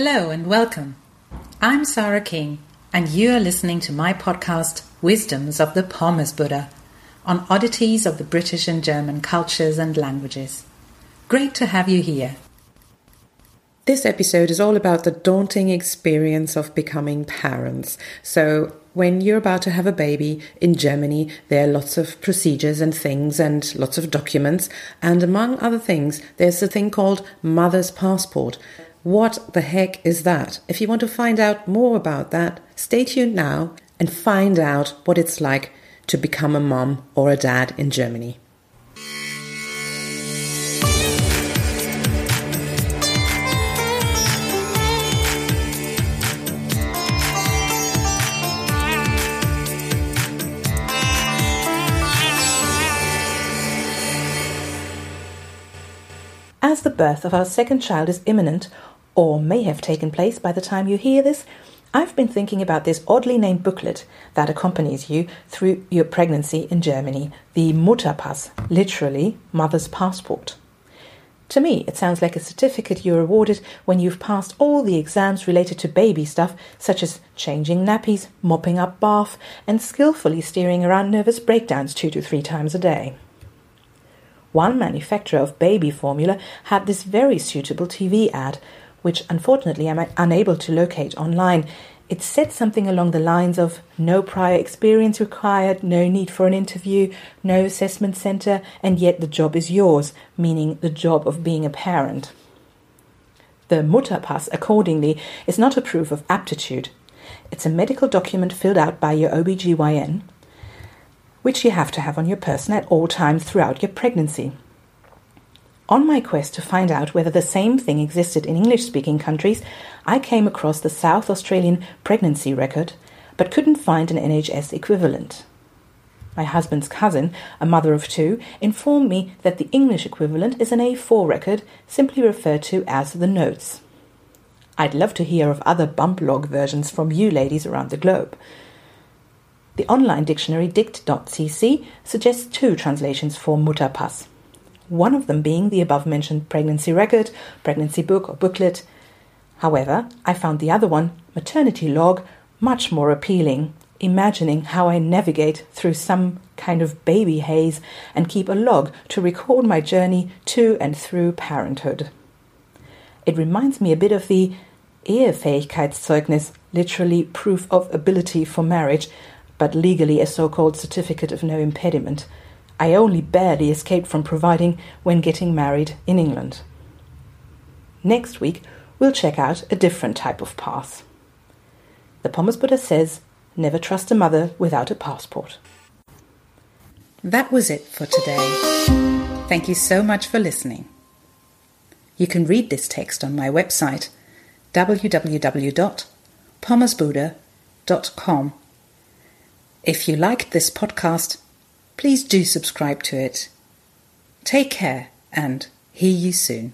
Hello and welcome. I'm Sarah King, and you are listening to my podcast, Wisdoms of the Pommes Buddha, on oddities of the British and German cultures and languages. Great to have you here. This episode is all about the daunting experience of becoming parents. So, when you're about to have a baby in Germany, there are lots of procedures and things and lots of documents. And among other things, there's a thing called mother's passport. What the heck is that? If you want to find out more about that, stay tuned now and find out what it's like to become a mom or a dad in Germany. As the birth of our second child is imminent, or may have taken place by the time you hear this, I've been thinking about this oddly named booklet that accompanies you through your pregnancy in Germany, the Mutterpass, literally mother's passport. To me, it sounds like a certificate you're awarded when you've passed all the exams related to baby stuff, such as changing nappies, mopping up bath, and skillfully steering around nervous breakdowns two to three times a day. One manufacturer of baby formula had this very suitable TV ad which unfortunately I'm unable to locate online. It said something along the lines of no prior experience required, no need for an interview, no assessment center, and yet the job is yours, meaning the job of being a parent. The Mutterpass, accordingly, is not a proof of aptitude. It's a medical document filled out by your OBGYN, which you have to have on your person at all times throughout your pregnancy. On my quest to find out whether the same thing existed in English speaking countries, I came across the South Australian pregnancy record, but couldn't find an NHS equivalent. My husband's cousin, a mother of two, informed me that the English equivalent is an A4 record, simply referred to as the notes. I'd love to hear of other bump log versions from you ladies around the globe. The online dictionary dict.cc suggests two translations for Mutterpass one of them being the above mentioned pregnancy record, pregnancy book, or booklet. However, I found the other one, maternity log, much more appealing, imagining how I navigate through some kind of baby haze and keep a log to record my journey to and through parenthood. It reminds me a bit of the Ehefähigkeitszeugnis, literally proof of ability for marriage, but legally a so called certificate of no impediment I only barely escaped from providing when getting married in England. Next week, we'll check out a different type of path. The Pommes Buddha says, never trust a mother without a passport. That was it for today. Thank you so much for listening. You can read this text on my website www.pommesbuddha.com. If you liked this podcast, Please do subscribe to it. Take care and hear you soon.